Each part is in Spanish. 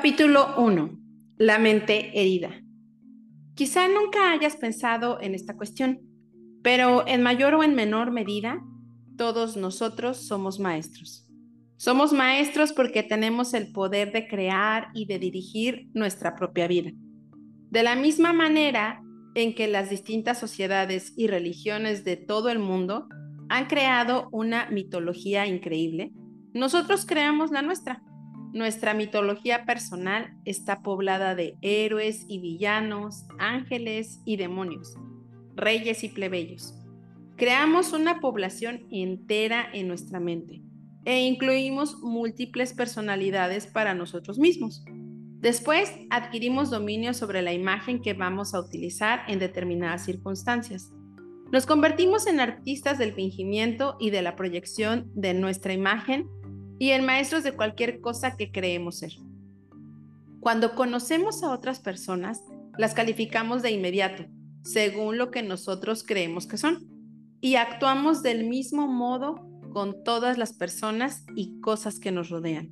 Capítulo 1. La mente herida. Quizá nunca hayas pensado en esta cuestión, pero en mayor o en menor medida, todos nosotros somos maestros. Somos maestros porque tenemos el poder de crear y de dirigir nuestra propia vida. De la misma manera en que las distintas sociedades y religiones de todo el mundo han creado una mitología increíble, nosotros creamos la nuestra. Nuestra mitología personal está poblada de héroes y villanos, ángeles y demonios, reyes y plebeyos. Creamos una población entera en nuestra mente e incluimos múltiples personalidades para nosotros mismos. Después adquirimos dominio sobre la imagen que vamos a utilizar en determinadas circunstancias. Nos convertimos en artistas del fingimiento y de la proyección de nuestra imagen y en maestros de cualquier cosa que creemos ser. Cuando conocemos a otras personas, las calificamos de inmediato, según lo que nosotros creemos que son, y actuamos del mismo modo con todas las personas y cosas que nos rodean.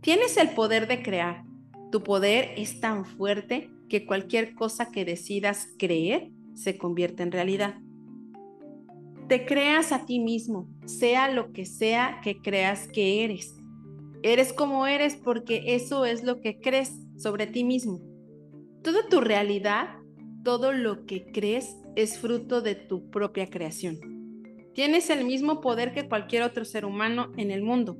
Tienes el poder de crear. Tu poder es tan fuerte que cualquier cosa que decidas creer se convierte en realidad te creas a ti mismo, sea lo que sea que creas que eres. Eres como eres porque eso es lo que crees sobre ti mismo. Toda tu realidad, todo lo que crees es fruto de tu propia creación. Tienes el mismo poder que cualquier otro ser humano en el mundo.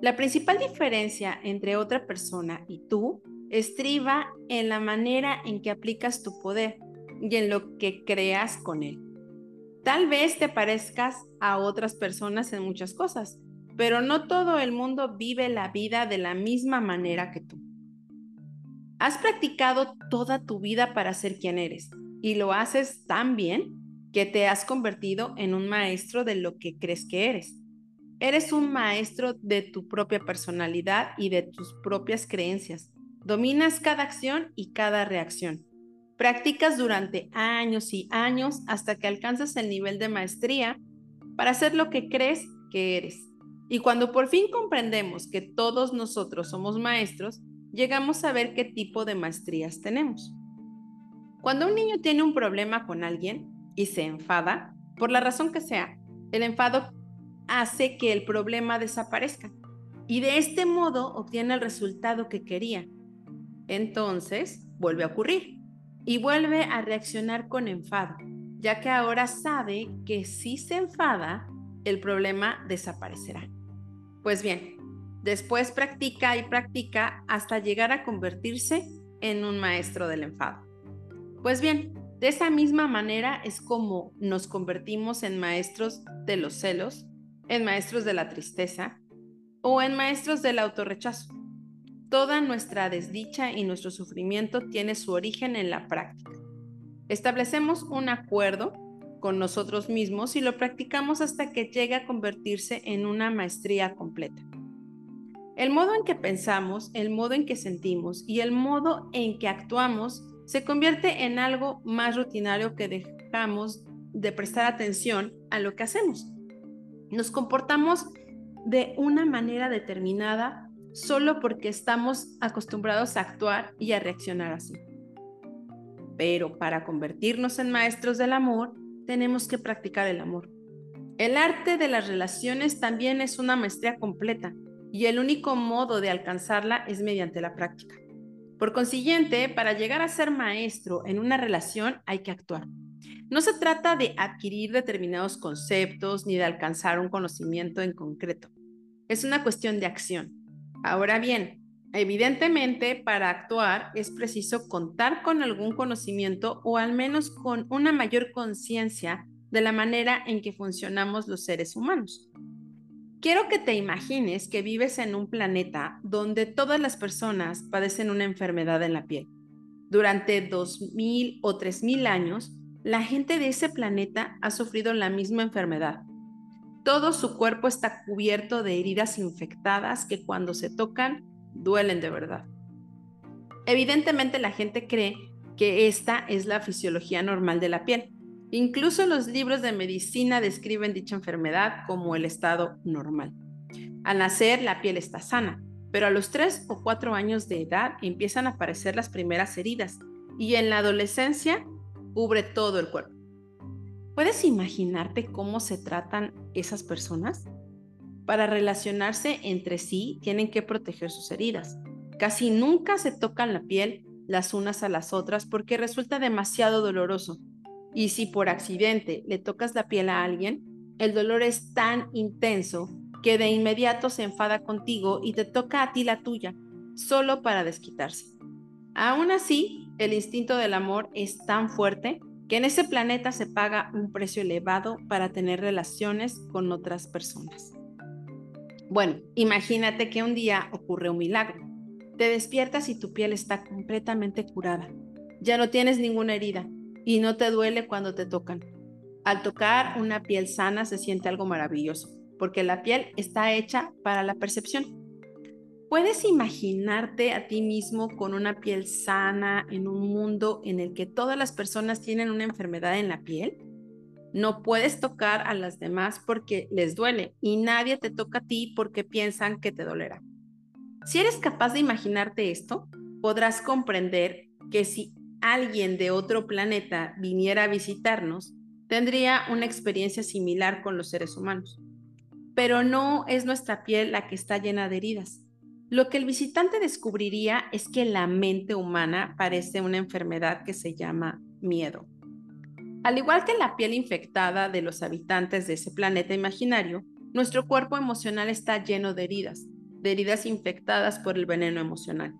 La principal diferencia entre otra persona y tú estriba en la manera en que aplicas tu poder y en lo que creas con él. Tal vez te parezcas a otras personas en muchas cosas, pero no todo el mundo vive la vida de la misma manera que tú. Has practicado toda tu vida para ser quien eres y lo haces tan bien que te has convertido en un maestro de lo que crees que eres. Eres un maestro de tu propia personalidad y de tus propias creencias. Dominas cada acción y cada reacción. Practicas durante años y años hasta que alcanzas el nivel de maestría para hacer lo que crees que eres. Y cuando por fin comprendemos que todos nosotros somos maestros, llegamos a ver qué tipo de maestrías tenemos. Cuando un niño tiene un problema con alguien y se enfada, por la razón que sea, el enfado hace que el problema desaparezca y de este modo obtiene el resultado que quería. Entonces, vuelve a ocurrir y vuelve a reaccionar con enfado, ya que ahora sabe que si se enfada, el problema desaparecerá. Pues bien, después practica y practica hasta llegar a convertirse en un maestro del enfado. Pues bien, de esa misma manera es como nos convertimos en maestros de los celos, en maestros de la tristeza o en maestros del autorrechazo. Toda nuestra desdicha y nuestro sufrimiento tiene su origen en la práctica. Establecemos un acuerdo con nosotros mismos y lo practicamos hasta que llegue a convertirse en una maestría completa. El modo en que pensamos, el modo en que sentimos y el modo en que actuamos se convierte en algo más rutinario que dejamos de prestar atención a lo que hacemos. Nos comportamos de una manera determinada solo porque estamos acostumbrados a actuar y a reaccionar así. Pero para convertirnos en maestros del amor, tenemos que practicar el amor. El arte de las relaciones también es una maestría completa y el único modo de alcanzarla es mediante la práctica. Por consiguiente, para llegar a ser maestro en una relación hay que actuar. No se trata de adquirir determinados conceptos ni de alcanzar un conocimiento en concreto. Es una cuestión de acción. Ahora bien, evidentemente para actuar es preciso contar con algún conocimiento o al menos con una mayor conciencia de la manera en que funcionamos los seres humanos. Quiero que te imagines que vives en un planeta donde todas las personas padecen una enfermedad en la piel. Durante 2.000 o 3.000 años, la gente de ese planeta ha sufrido la misma enfermedad todo su cuerpo está cubierto de heridas infectadas que cuando se tocan duelen de verdad. Evidentemente la gente cree que esta es la fisiología normal de la piel. Incluso los libros de medicina describen dicha enfermedad como el estado normal. Al nacer la piel está sana, pero a los 3 o 4 años de edad empiezan a aparecer las primeras heridas y en la adolescencia cubre todo el cuerpo. ¿Puedes imaginarte cómo se tratan esas personas? Para relacionarse entre sí tienen que proteger sus heridas. Casi nunca se tocan la piel las unas a las otras porque resulta demasiado doloroso. Y si por accidente le tocas la piel a alguien, el dolor es tan intenso que de inmediato se enfada contigo y te toca a ti la tuya, solo para desquitarse. Aún así, el instinto del amor es tan fuerte que en ese planeta se paga un precio elevado para tener relaciones con otras personas. Bueno, imagínate que un día ocurre un milagro. Te despiertas y tu piel está completamente curada. Ya no tienes ninguna herida y no te duele cuando te tocan. Al tocar una piel sana se siente algo maravilloso, porque la piel está hecha para la percepción. ¿Puedes imaginarte a ti mismo con una piel sana en un mundo en el que todas las personas tienen una enfermedad en la piel? No puedes tocar a las demás porque les duele y nadie te toca a ti porque piensan que te dolerá. Si eres capaz de imaginarte esto, podrás comprender que si alguien de otro planeta viniera a visitarnos, tendría una experiencia similar con los seres humanos. Pero no es nuestra piel la que está llena de heridas lo que el visitante descubriría es que la mente humana parece una enfermedad que se llama miedo. Al igual que la piel infectada de los habitantes de ese planeta imaginario, nuestro cuerpo emocional está lleno de heridas, de heridas infectadas por el veneno emocional.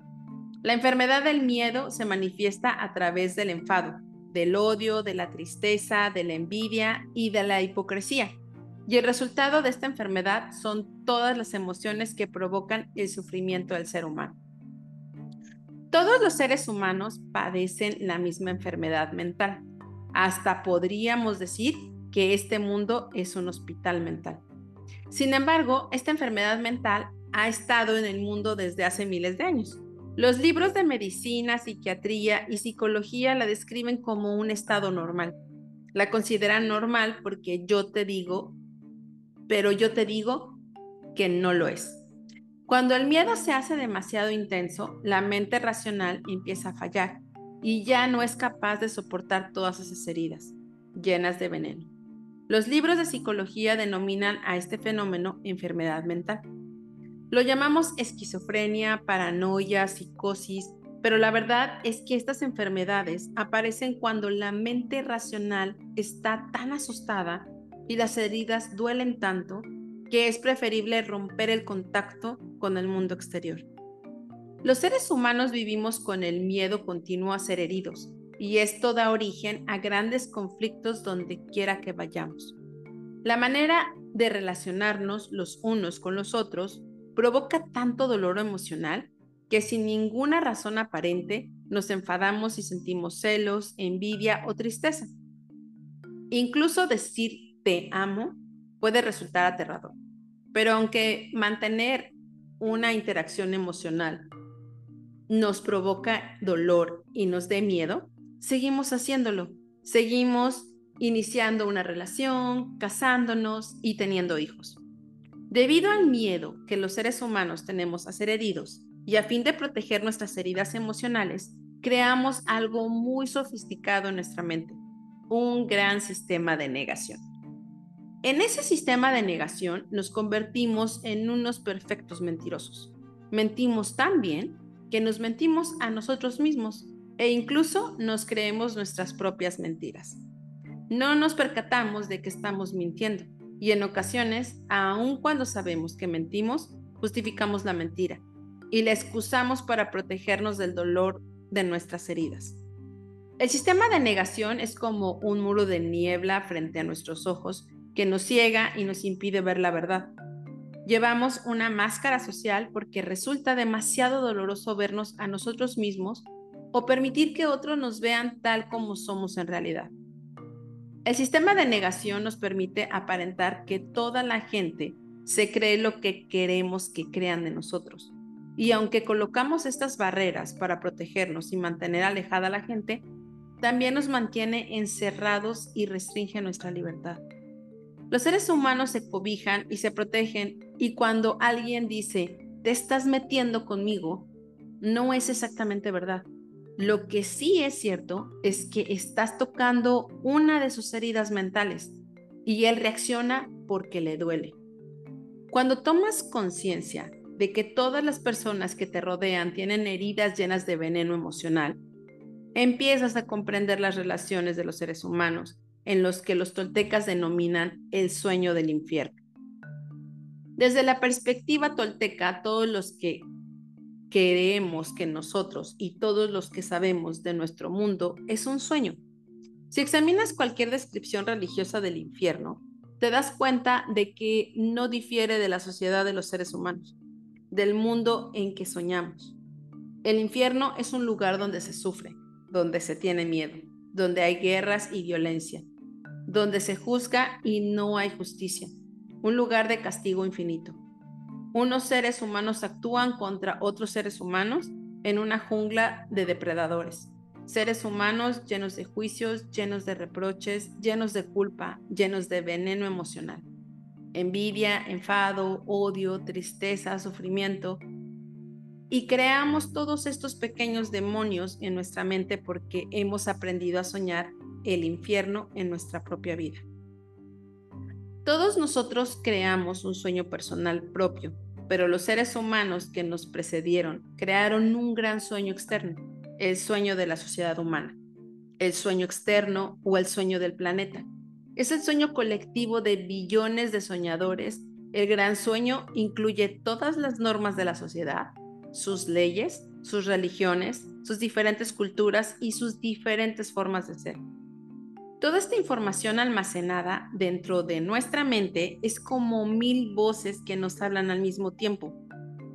La enfermedad del miedo se manifiesta a través del enfado, del odio, de la tristeza, de la envidia y de la hipocresía. Y el resultado de esta enfermedad son todas las emociones que provocan el sufrimiento del ser humano. Todos los seres humanos padecen la misma enfermedad mental. Hasta podríamos decir que este mundo es un hospital mental. Sin embargo, esta enfermedad mental ha estado en el mundo desde hace miles de años. Los libros de medicina, psiquiatría y psicología la describen como un estado normal. La consideran normal porque yo te digo pero yo te digo que no lo es. Cuando el miedo se hace demasiado intenso, la mente racional empieza a fallar y ya no es capaz de soportar todas esas heridas llenas de veneno. Los libros de psicología denominan a este fenómeno enfermedad mental. Lo llamamos esquizofrenia, paranoia, psicosis, pero la verdad es que estas enfermedades aparecen cuando la mente racional está tan asustada y las heridas duelen tanto que es preferible romper el contacto con el mundo exterior. Los seres humanos vivimos con el miedo continuo a ser heridos y esto da origen a grandes conflictos donde quiera que vayamos. La manera de relacionarnos los unos con los otros provoca tanto dolor emocional que sin ninguna razón aparente nos enfadamos y sentimos celos, envidia o tristeza. Incluso decir te amo puede resultar aterrador. Pero aunque mantener una interacción emocional nos provoca dolor y nos dé miedo, seguimos haciéndolo. Seguimos iniciando una relación, casándonos y teniendo hijos. Debido al miedo que los seres humanos tenemos a ser heridos y a fin de proteger nuestras heridas emocionales, creamos algo muy sofisticado en nuestra mente, un gran sistema de negación. En ese sistema de negación nos convertimos en unos perfectos mentirosos. Mentimos tan bien que nos mentimos a nosotros mismos e incluso nos creemos nuestras propias mentiras. No nos percatamos de que estamos mintiendo y en ocasiones, aun cuando sabemos que mentimos, justificamos la mentira y la excusamos para protegernos del dolor de nuestras heridas. El sistema de negación es como un muro de niebla frente a nuestros ojos que nos ciega y nos impide ver la verdad. Llevamos una máscara social porque resulta demasiado doloroso vernos a nosotros mismos o permitir que otros nos vean tal como somos en realidad. El sistema de negación nos permite aparentar que toda la gente se cree lo que queremos que crean de nosotros. Y aunque colocamos estas barreras para protegernos y mantener alejada a la gente, también nos mantiene encerrados y restringe nuestra libertad. Los seres humanos se cobijan y se protegen y cuando alguien dice, te estás metiendo conmigo no es exactamente verdad. Lo que sí es cierto es que estás tocando una de sus heridas mentales y él reacciona porque le duele. Cuando tomas conciencia de que todas las personas que te rodean tienen heridas llenas de veneno emocional, empiezas a comprender las relaciones de los seres humanos en los que los toltecas denominan el sueño del infierno. Desde la perspectiva tolteca, todos los que creemos que nosotros y todos los que sabemos de nuestro mundo es un sueño. Si examinas cualquier descripción religiosa del infierno, te das cuenta de que no difiere de la sociedad de los seres humanos, del mundo en que soñamos. El infierno es un lugar donde se sufre, donde se tiene miedo, donde hay guerras y violencia, donde se juzga y no hay justicia, un lugar de castigo infinito. Unos seres humanos actúan contra otros seres humanos en una jungla de depredadores. Seres humanos llenos de juicios, llenos de reproches, llenos de culpa, llenos de veneno emocional. Envidia, enfado, odio, tristeza, sufrimiento, y creamos todos estos pequeños demonios en nuestra mente porque hemos aprendido a soñar el infierno en nuestra propia vida. Todos nosotros creamos un sueño personal propio, pero los seres humanos que nos precedieron crearon un gran sueño externo, el sueño de la sociedad humana, el sueño externo o el sueño del planeta. Es el sueño colectivo de billones de soñadores. El gran sueño incluye todas las normas de la sociedad, sus leyes, sus religiones, sus diferentes culturas y sus diferentes formas de ser. Toda esta información almacenada dentro de nuestra mente es como mil voces que nos hablan al mismo tiempo.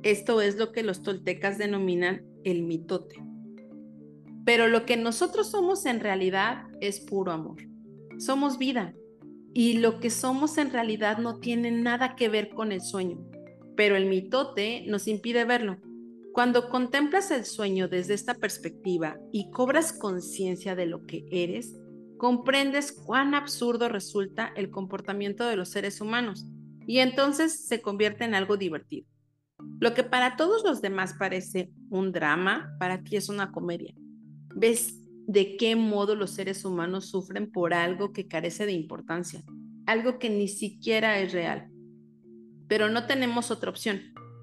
Esto es lo que los toltecas denominan el mitote. Pero lo que nosotros somos en realidad es puro amor. Somos vida. Y lo que somos en realidad no tiene nada que ver con el sueño. Pero el mitote nos impide verlo. Cuando contemplas el sueño desde esta perspectiva y cobras conciencia de lo que eres, comprendes cuán absurdo resulta el comportamiento de los seres humanos y entonces se convierte en algo divertido. Lo que para todos los demás parece un drama, para ti es una comedia. Ves de qué modo los seres humanos sufren por algo que carece de importancia, algo que ni siquiera es real. Pero no tenemos otra opción.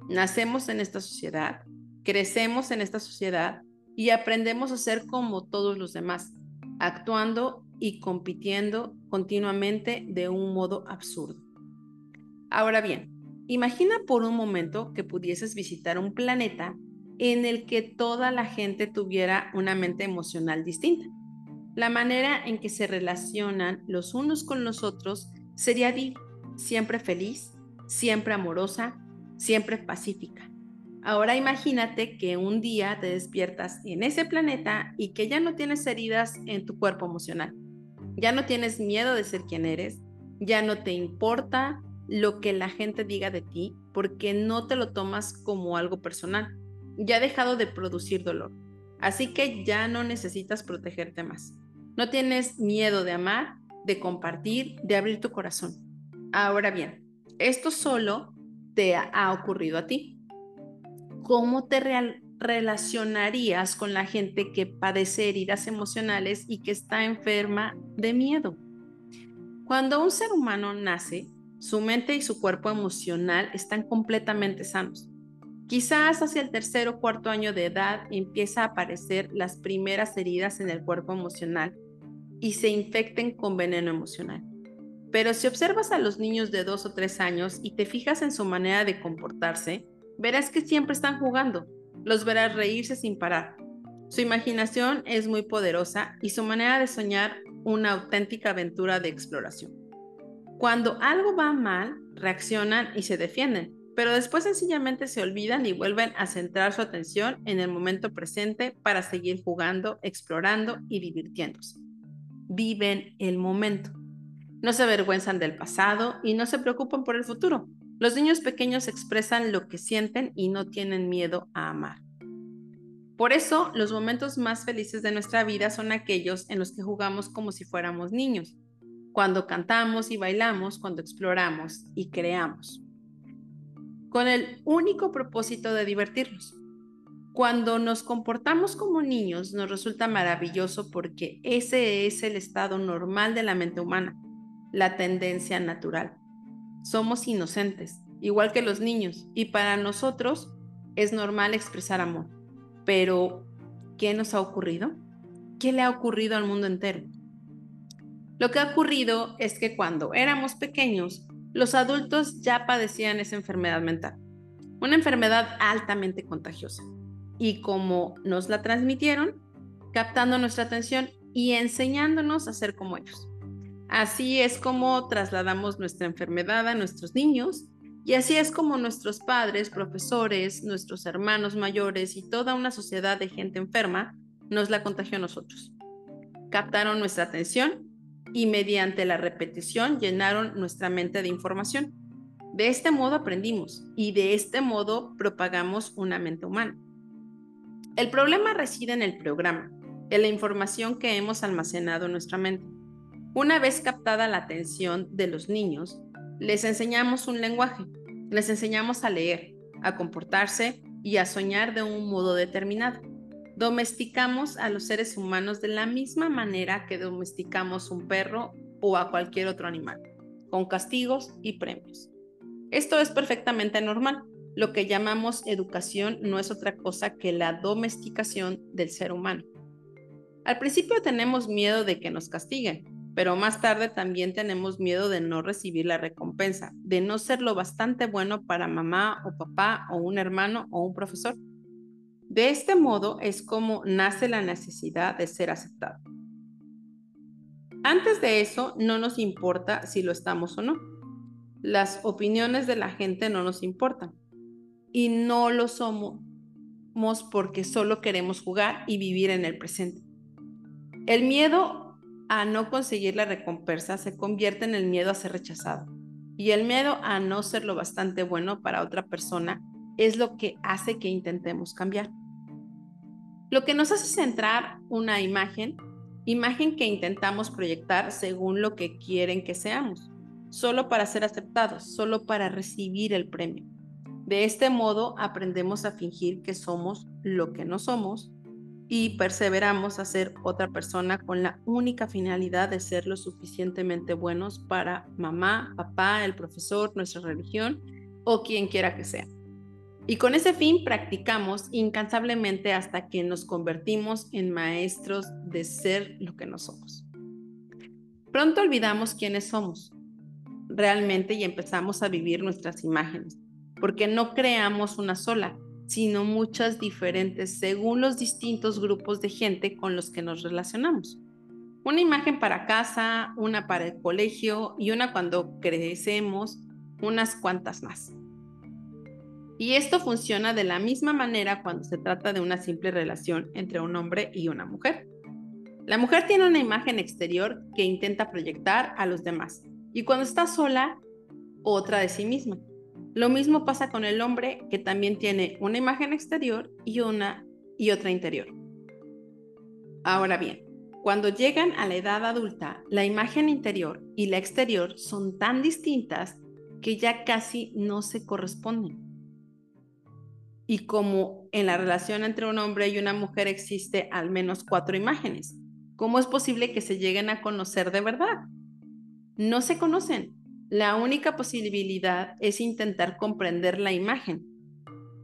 Nacemos en esta sociedad, Crecemos en esta sociedad y aprendemos a ser como todos los demás, actuando y compitiendo continuamente de un modo absurdo. Ahora bien, imagina por un momento que pudieses visitar un planeta en el que toda la gente tuviera una mente emocional distinta. La manera en que se relacionan los unos con los otros sería siempre feliz, siempre amorosa, siempre pacífica. Ahora imagínate que un día te despiertas en ese planeta y que ya no tienes heridas en tu cuerpo emocional. Ya no tienes miedo de ser quien eres, ya no te importa lo que la gente diga de ti porque no te lo tomas como algo personal. Ya ha dejado de producir dolor. Así que ya no necesitas protegerte más. No tienes miedo de amar, de compartir, de abrir tu corazón. Ahora bien, esto solo te ha ocurrido a ti ¿cómo te relacionarías con la gente que padece heridas emocionales y que está enferma de miedo? Cuando un ser humano nace, su mente y su cuerpo emocional están completamente sanos. Quizás hacia el tercer o cuarto año de edad empieza a aparecer las primeras heridas en el cuerpo emocional y se infecten con veneno emocional. Pero si observas a los niños de dos o tres años y te fijas en su manera de comportarse, verás que siempre están jugando, los verás reírse sin parar. Su imaginación es muy poderosa y su manera de soñar una auténtica aventura de exploración. Cuando algo va mal, reaccionan y se defienden, pero después sencillamente se olvidan y vuelven a centrar su atención en el momento presente para seguir jugando, explorando y divirtiéndose. Viven el momento. No se avergüenzan del pasado y no se preocupan por el futuro. Los niños pequeños expresan lo que sienten y no tienen miedo a amar. Por eso, los momentos más felices de nuestra vida son aquellos en los que jugamos como si fuéramos niños, cuando cantamos y bailamos, cuando exploramos y creamos. con el único propósito de divertirnos. Cuando nos comportamos como niños nos resulta maravilloso porque ese es el estado normal de la mente humana, la tendencia natural. Somos inocentes, igual que los niños, y para nosotros es normal expresar amor. Pero, ¿qué nos ha ocurrido? ¿Qué le ha ocurrido al mundo entero? Lo que ha ocurrido es que cuando éramos pequeños, los adultos ya padecían esa enfermedad mental, una enfermedad altamente contagiosa y como nos la transmitieron, captando nuestra atención y enseñándonos a ser como ellos. Así es como trasladamos nuestra enfermedad a nuestros niños y así es como nuestros padres, profesores, nuestros hermanos mayores y toda una sociedad de gente enferma nos la contagió a nosotros. Captaron nuestra atención y mediante la repetición llenaron nuestra mente de información. De este modo aprendimos y de este modo propagamos una mente humana. El problema reside en el programa, en la información que hemos almacenado en nuestra mente. Una vez captada la atención de los niños, les enseñamos un lenguaje, les enseñamos a leer, a comportarse y a soñar de un modo determinado. Domesticamos a los seres humanos de la misma manera que domesticamos un perro o a cualquier otro animal, con castigos y premios. Esto es perfectamente normal. Lo que llamamos educación no es otra cosa que la domesticación del ser humano. Al principio tenemos miedo de que nos castiguen, pero más tarde también tenemos miedo de no recibir la recompensa, de no ser lo bastante bueno para mamá o papá o un hermano o un profesor. De este modo es como nace la necesidad de ser aceptado. Antes de eso, no nos importa si lo estamos o no. Las opiniones de la gente no nos importan y no lo somos porque solo queremos jugar y vivir en el presente. El miedo a no conseguir la recompensa se convierte en el miedo a ser rechazado. Y el miedo a no ser lo bastante bueno para otra persona es lo que hace que intentemos cambiar. Lo que nos hace centrar una imagen, imagen que intentamos proyectar según lo que quieren que seamos, solo para ser aceptados, solo para recibir el premio. De este modo aprendemos a fingir que somos lo que no somos y perseveramos a ser otra persona con la única finalidad de ser lo suficientemente buenos para mamá, papá, el profesor, nuestra religión o quien quiera que sea. Y con ese fin practicamos incansablemente hasta que nos convertimos en maestros de ser lo que no somos. Pronto olvidamos quiénes somos realmente y empezamos a vivir nuestras imágenes porque no creamos una sola, sino muchas diferentes según los distintos grupos de gente con los que nos relacionamos. Una imagen para casa, una para el colegio y una cuando crecemos, unas cuantas más. Y esto funciona de la misma manera cuando se trata de una simple relación entre un hombre y una mujer. La mujer tiene una imagen exterior que intenta proyectar a los demás y cuando está sola, otra de sí misma. Lo mismo pasa con el hombre que también tiene una imagen exterior y una y otra interior. Ahora bien, cuando llegan a la edad adulta, la imagen interior y la exterior son tan distintas que ya casi no se corresponden. Y como en la relación entre un hombre y una mujer existe al menos cuatro imágenes, ¿cómo es posible que se lleguen a conocer de verdad? No se conocen, la única posibilidad es intentar comprender la imagen,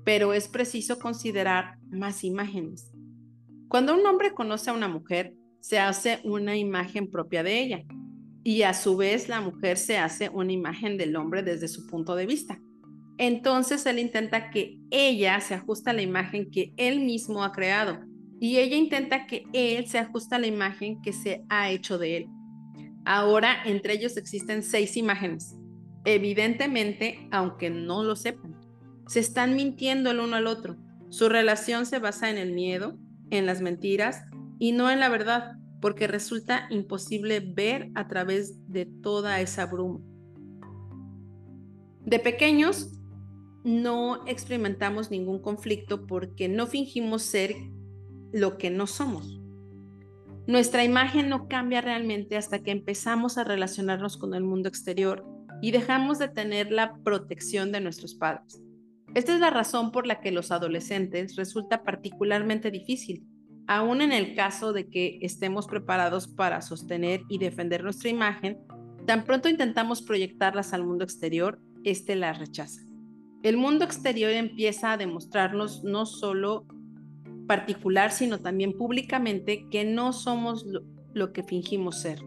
pero es preciso considerar más imágenes. Cuando un hombre conoce a una mujer, se hace una imagen propia de ella y a su vez la mujer se hace una imagen del hombre desde su punto de vista. Entonces él intenta que ella se ajuste a la imagen que él mismo ha creado y ella intenta que él se ajuste a la imagen que se ha hecho de él. Ahora entre ellos existen seis imágenes. Evidentemente, aunque no lo sepan, se están mintiendo el uno al otro. Su relación se basa en el miedo, en las mentiras y no en la verdad, porque resulta imposible ver a través de toda esa bruma. De pequeños, no experimentamos ningún conflicto porque no fingimos ser lo que no somos. Nuestra imagen no cambia realmente hasta que empezamos a relacionarnos con el mundo exterior y dejamos de tener la protección de nuestros padres. Esta es la razón por la que los adolescentes resulta particularmente difícil, aun en el caso de que estemos preparados para sostener y defender nuestra imagen, tan pronto intentamos proyectarlas al mundo exterior, éste las rechaza. El mundo exterior empieza a demostrarnos no solo particular, sino también públicamente que no somos lo, que fingimos ser.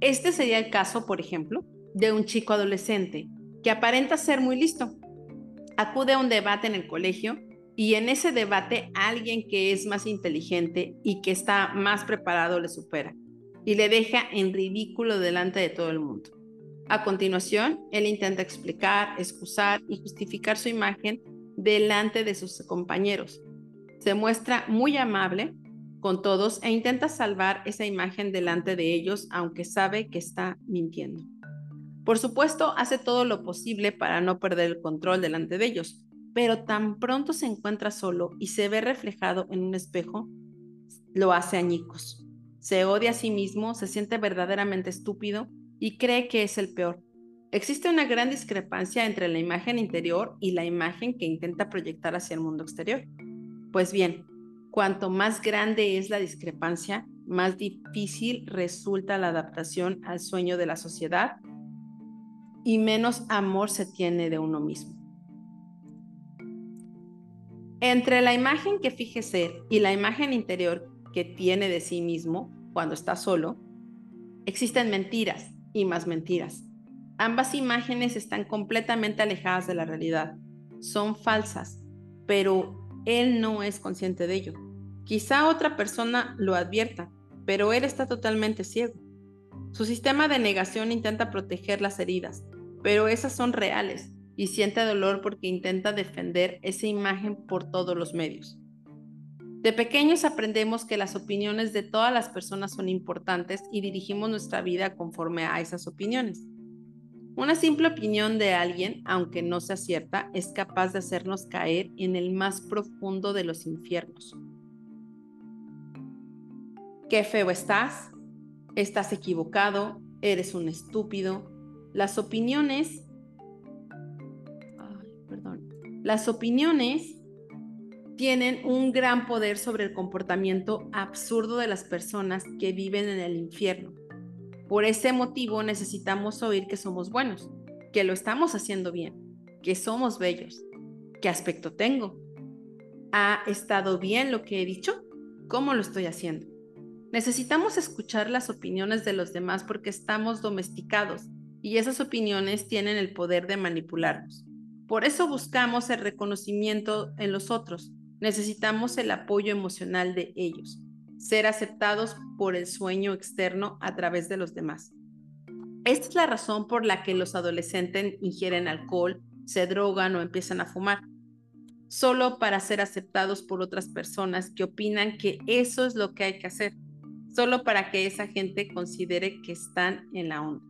Este sería el caso, por ejemplo, de un chico adolescente que aparenta ser muy listo. Acude a un debate en el colegio y en ese debate alguien que es más inteligente y que está más preparado le supera y le deja en ridículo delante de todo el mundo. A continuación, él intenta explicar, excusar y justificar su imagen delante de sus compañeros. Se muestra muy amable con todos e intenta salvar esa imagen delante de ellos, aunque sabe que está mintiendo. Por supuesto, hace todo lo posible para no perder el control delante de ellos, pero tan pronto se encuentra solo y se ve reflejado en un espejo, lo hace añicos. Se odia a sí mismo, se siente verdaderamente estúpido y cree que es el peor. Existe una gran discrepancia entre la imagen interior y la imagen que intenta proyectar hacia el mundo exterior. Pues bien, Cuanto más grande es la discrepancia, más difícil resulta la adaptación al sueño de la sociedad y menos amor se tiene de uno mismo. Entre la imagen que fije ser y la imagen interior que tiene de sí mismo cuando está solo, existen mentiras y más mentiras. Ambas imágenes están completamente alejadas de la realidad. Son falsas, pero él no es consciente de ello. Quizá otra persona lo advierta, pero él está totalmente ciego. Su sistema de negación intenta proteger las heridas, pero esas son reales y siente dolor porque intenta defender esa imagen por todos los medios. De pequeños aprendemos que las opiniones de todas las personas son importantes y dirigimos nuestra vida conforme a esas opiniones. Una simple opinión de alguien, aunque no sea cierta, es capaz de hacernos caer en el más profundo de los infiernos. Qué feo estás, estás equivocado, eres un estúpido. Las opiniones, perdón, las opiniones tienen un gran poder sobre el comportamiento absurdo de las personas que viven en el infierno. Por ese motivo necesitamos oír que somos buenos, que lo estamos haciendo bien, que somos bellos. ¿Qué aspecto tengo? ¿Ha estado bien lo que he dicho? ¿Cómo lo estoy haciendo? Necesitamos escuchar las opiniones de los demás porque estamos domesticados y esas opiniones tienen el poder de manipularnos. Por eso buscamos el reconocimiento en los otros. Necesitamos el apoyo emocional de ellos ser aceptados por el sueño externo a través de los demás. Esta es la razón por la que los adolescentes ingieren alcohol, se drogan o empiezan a fumar, solo para ser aceptados por otras personas que opinan que eso es lo que hay que hacer, solo para que esa gente considere que están en la onda.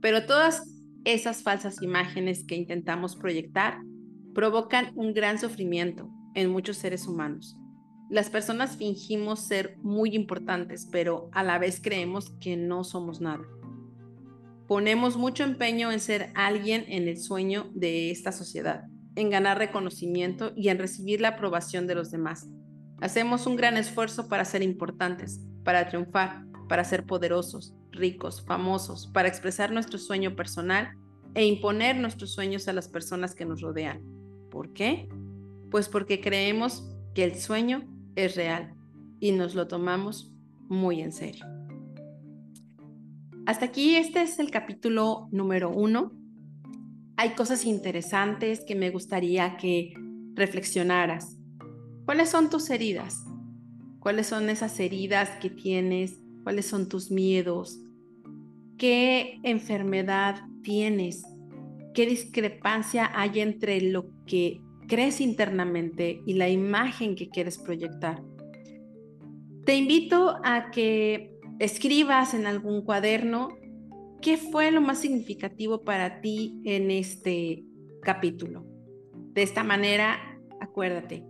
Pero todas esas falsas imágenes que intentamos proyectar provocan un gran sufrimiento en muchos seres humanos las personas fingimos ser muy importantes, pero a la vez creemos que no somos nada. Ponemos mucho empeño en ser alguien en el sueño de esta sociedad, en ganar reconocimiento y en recibir la aprobación de los demás. Hacemos un gran esfuerzo para ser importantes, para triunfar, para ser poderosos, ricos, famosos, para expresar nuestro sueño personal e imponer nuestros sueños a las personas que nos rodean. ¿Por qué? Pues porque creemos que el sueño es real y nos lo tomamos muy en serio. Hasta aquí este es el capítulo número uno. Hay cosas interesantes que me gustaría que reflexionaras. ¿Cuáles son tus heridas? ¿Cuáles son esas heridas que tienes? ¿Cuáles son tus miedos? ¿Qué enfermedad tienes? ¿Qué discrepancia hay entre lo que crees internamente y la imagen que quieres proyectar. Te invito a que escribas en algún cuaderno qué fue lo más significativo para ti en este capítulo. De esta manera, acuérdate,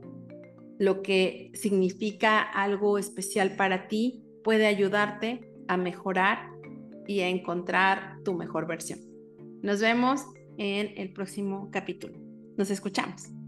lo que significa algo especial para ti puede ayudarte a mejorar y a encontrar tu mejor versión. Nos vemos en el próximo capítulo. Nos escuchamos.